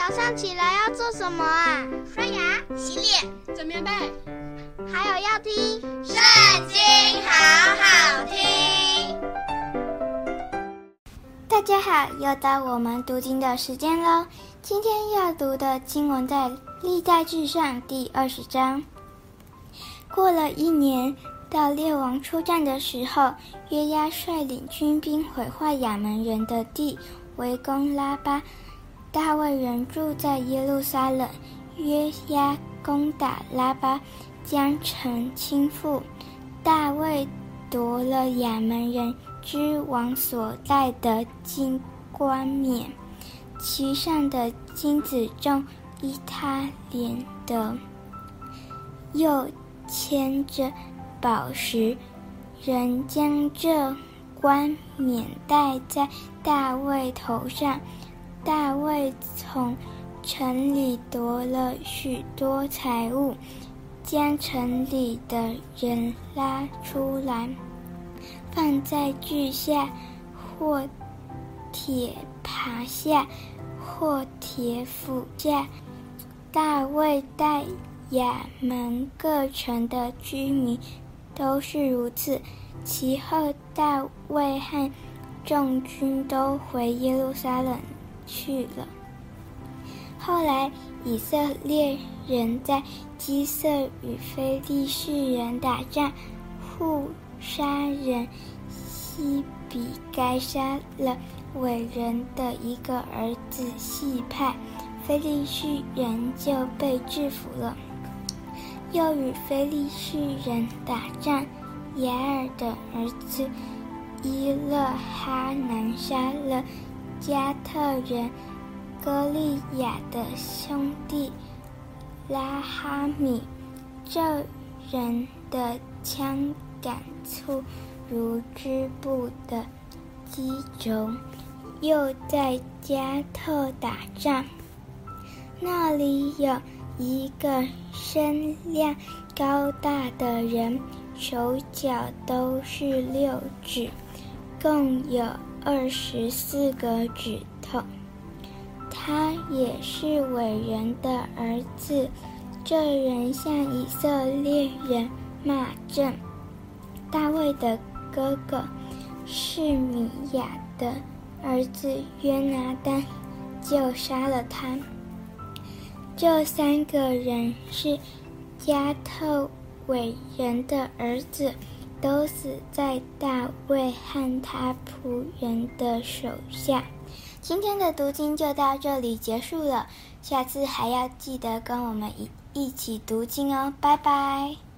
早上起来要做什么啊？刷牙、洗脸、整棉被，还有要听《圣经》，好好听。大家好，又到我们读经的时间喽。今天要读的经文在《历代志上》第二十章。过了一年，到列王出战的时候，约押率领军兵毁坏亚扪人的地，围攻拉巴。大卫人住在耶路撒冷，约押攻打拉巴，将城倾覆。大卫夺了亚扪人之王所戴的金冠冕，其上的金子中依他连得，又嵌着宝石，人将这冠冕戴在大卫头上。大卫从城里夺了许多财物，将城里的人拉出来，放在锯下，或铁耙下，或铁斧下。大卫带亚门各城的居民都是如此。其后，大卫和众军都回耶路撒冷。去了。后来，以色列人在基色与非利士人打仗，户杀人西比该杀了伟人的一个儿子细派，非利士人就被制服了。又与非利士人打仗，亚尔的儿子伊勒哈南杀了。加特人歌利亚的兄弟拉哈米，这人的枪杆粗如织布的机轴。又在加特打仗，那里有一个身量高大的人，手脚都是六指，共有。二十四个指头，他也是伟人的儿子。这人向以色列人骂阵，大卫的哥哥是米亚的儿子约拿单就杀了他。这三个人是加特伟人的儿子。都死在大卫和他仆人的手下。今天的读经就到这里结束了，下次还要记得跟我们一一起读经哦，拜拜。